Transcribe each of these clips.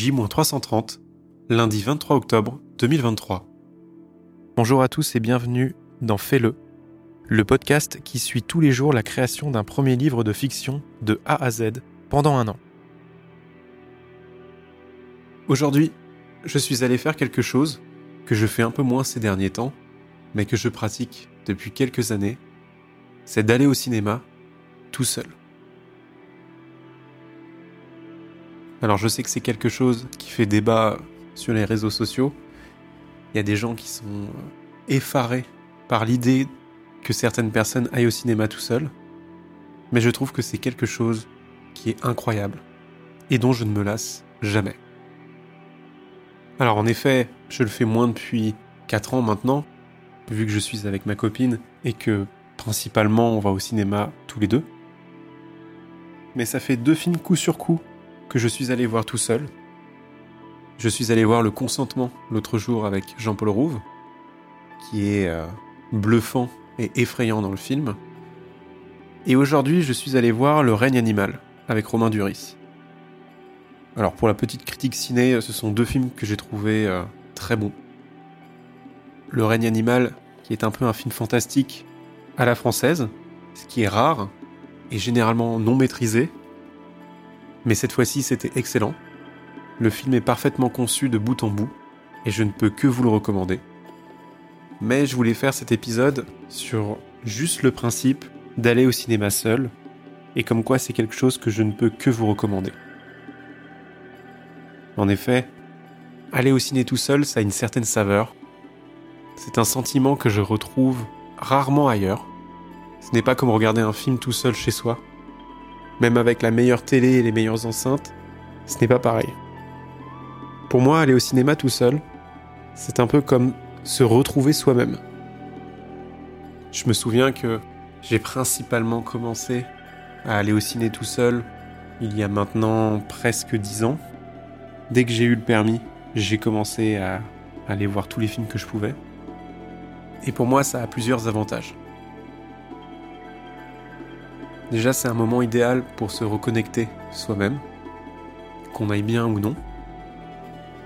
J-330, lundi 23 octobre 2023. Bonjour à tous et bienvenue dans Fais-le, le podcast qui suit tous les jours la création d'un premier livre de fiction de A à Z pendant un an. Aujourd'hui, je suis allé faire quelque chose que je fais un peu moins ces derniers temps, mais que je pratique depuis quelques années, c'est d'aller au cinéma tout seul. Alors je sais que c'est quelque chose qui fait débat sur les réseaux sociaux. Il y a des gens qui sont effarés par l'idée que certaines personnes aillent au cinéma tout seul. Mais je trouve que c'est quelque chose qui est incroyable et dont je ne me lasse jamais. Alors en effet, je le fais moins depuis 4 ans maintenant, vu que je suis avec ma copine et que principalement on va au cinéma tous les deux. Mais ça fait deux films coup sur coup que je suis allé voir tout seul. Je suis allé voir Le Consentement l'autre jour avec Jean-Paul Rouve, qui est euh, bluffant et effrayant dans le film. Et aujourd'hui, je suis allé voir Le règne animal avec Romain Duris. Alors pour la petite critique ciné, ce sont deux films que j'ai trouvés euh, très bons. Le règne animal, qui est un peu un film fantastique à la française, ce qui est rare et généralement non maîtrisé, mais cette fois-ci, c'était excellent. Le film est parfaitement conçu de bout en bout, et je ne peux que vous le recommander. Mais je voulais faire cet épisode sur juste le principe d'aller au cinéma seul, et comme quoi c'est quelque chose que je ne peux que vous recommander. En effet, aller au ciné tout seul, ça a une certaine saveur. C'est un sentiment que je retrouve rarement ailleurs. Ce n'est pas comme regarder un film tout seul chez soi même avec la meilleure télé et les meilleures enceintes, ce n'est pas pareil. Pour moi, aller au cinéma tout seul, c'est un peu comme se retrouver soi-même. Je me souviens que j'ai principalement commencé à aller au ciné tout seul il y a maintenant presque dix ans. Dès que j'ai eu le permis, j'ai commencé à aller voir tous les films que je pouvais. Et pour moi, ça a plusieurs avantages. Déjà, c'est un moment idéal pour se reconnecter soi-même, qu'on aille bien ou non.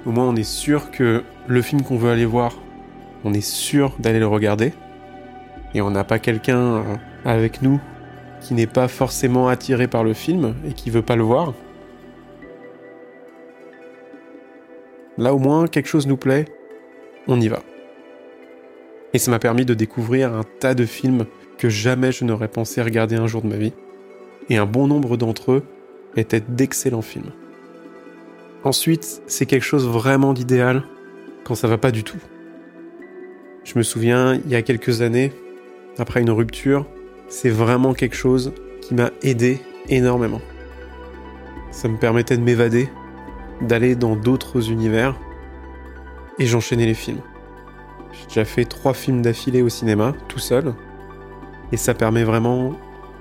Au moins, on est sûr que le film qu'on veut aller voir, on est sûr d'aller le regarder. Et on n'a pas quelqu'un euh, avec nous qui n'est pas forcément attiré par le film et qui veut pas le voir. Là, au moins, quelque chose nous plaît, on y va. Et ça m'a permis de découvrir un tas de films jamais je n'aurais pensé regarder un jour de ma vie, et un bon nombre d'entre eux étaient d'excellents films. Ensuite, c'est quelque chose vraiment d'idéal quand ça va pas du tout. Je me souviens, il y a quelques années, après une rupture, c'est vraiment quelque chose qui m'a aidé énormément. Ça me permettait de m'évader, d'aller dans d'autres univers, et j'enchaînais les films. J'ai déjà fait trois films d'affilée au cinéma, tout seul, et ça permet vraiment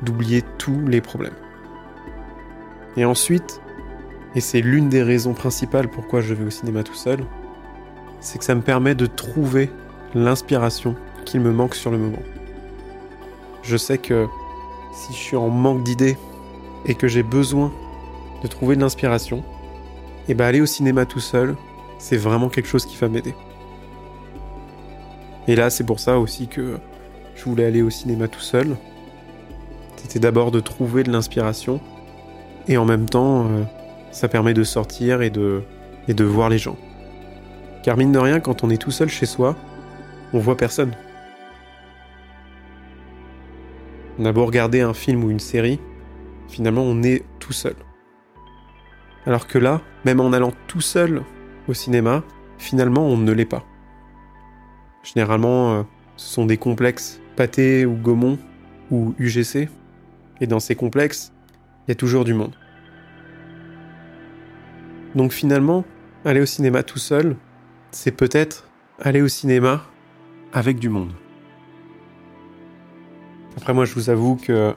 d'oublier tous les problèmes. Et ensuite, et c'est l'une des raisons principales pourquoi je vais au cinéma tout seul, c'est que ça me permet de trouver l'inspiration qu'il me manque sur le moment. Je sais que si je suis en manque d'idées et que j'ai besoin de trouver de l'inspiration, et eh ben aller au cinéma tout seul, c'est vraiment quelque chose qui va m'aider. Et là, c'est pour ça aussi que je voulais aller au cinéma tout seul. C'était d'abord de trouver de l'inspiration et en même temps, euh, ça permet de sortir et de, voir les gens. Car mine de rien, quand on est tout seul chez soi, on voit personne. On a beau regarder un film ou une série, finalement on est tout seul. Alors que là, même en allant tout seul au cinéma, finalement on ne l'est pas. Généralement, euh, ce sont des complexes Pâté ou Gaumont ou UGC. Et dans ces complexes, il y a toujours du monde. Donc finalement, aller au cinéma tout seul, c'est peut-être aller au cinéma avec du monde. Après moi, je vous avoue que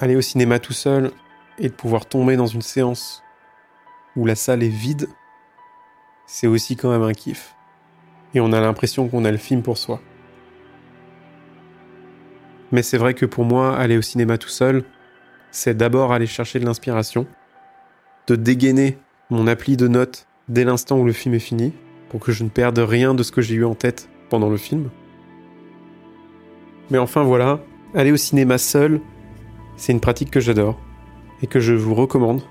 aller au cinéma tout seul et de pouvoir tomber dans une séance où la salle est vide, c'est aussi quand même un kiff. Et on a l'impression qu'on a le film pour soi. Mais c'est vrai que pour moi, aller au cinéma tout seul, c'est d'abord aller chercher de l'inspiration, de dégainer mon appli de notes dès l'instant où le film est fini, pour que je ne perde rien de ce que j'ai eu en tête pendant le film. Mais enfin voilà, aller au cinéma seul, c'est une pratique que j'adore et que je vous recommande.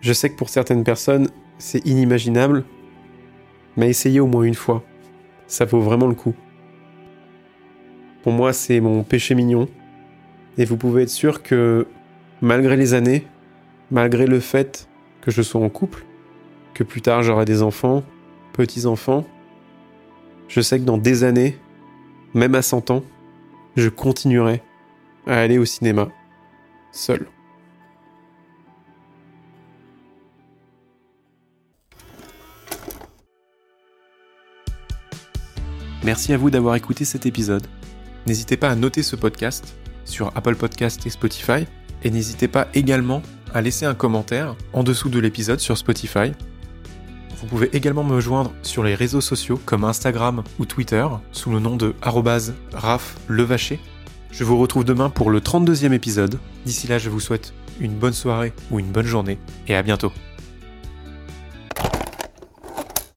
Je sais que pour certaines personnes, c'est inimaginable, mais essayez au moins une fois. Ça vaut vraiment le coup. Pour moi, c'est mon péché mignon. Et vous pouvez être sûr que, malgré les années, malgré le fait que je sois en couple, que plus tard j'aurai des enfants, petits-enfants, je sais que dans des années, même à 100 ans, je continuerai à aller au cinéma, seul. Merci à vous d'avoir écouté cet épisode. N'hésitez pas à noter ce podcast sur Apple Podcast et Spotify, et n'hésitez pas également à laisser un commentaire en dessous de l'épisode sur Spotify. Vous pouvez également me joindre sur les réseaux sociaux comme Instagram ou Twitter sous le nom de @raflevacher. Je vous retrouve demain pour le 32e épisode. D'ici là, je vous souhaite une bonne soirée ou une bonne journée et à bientôt.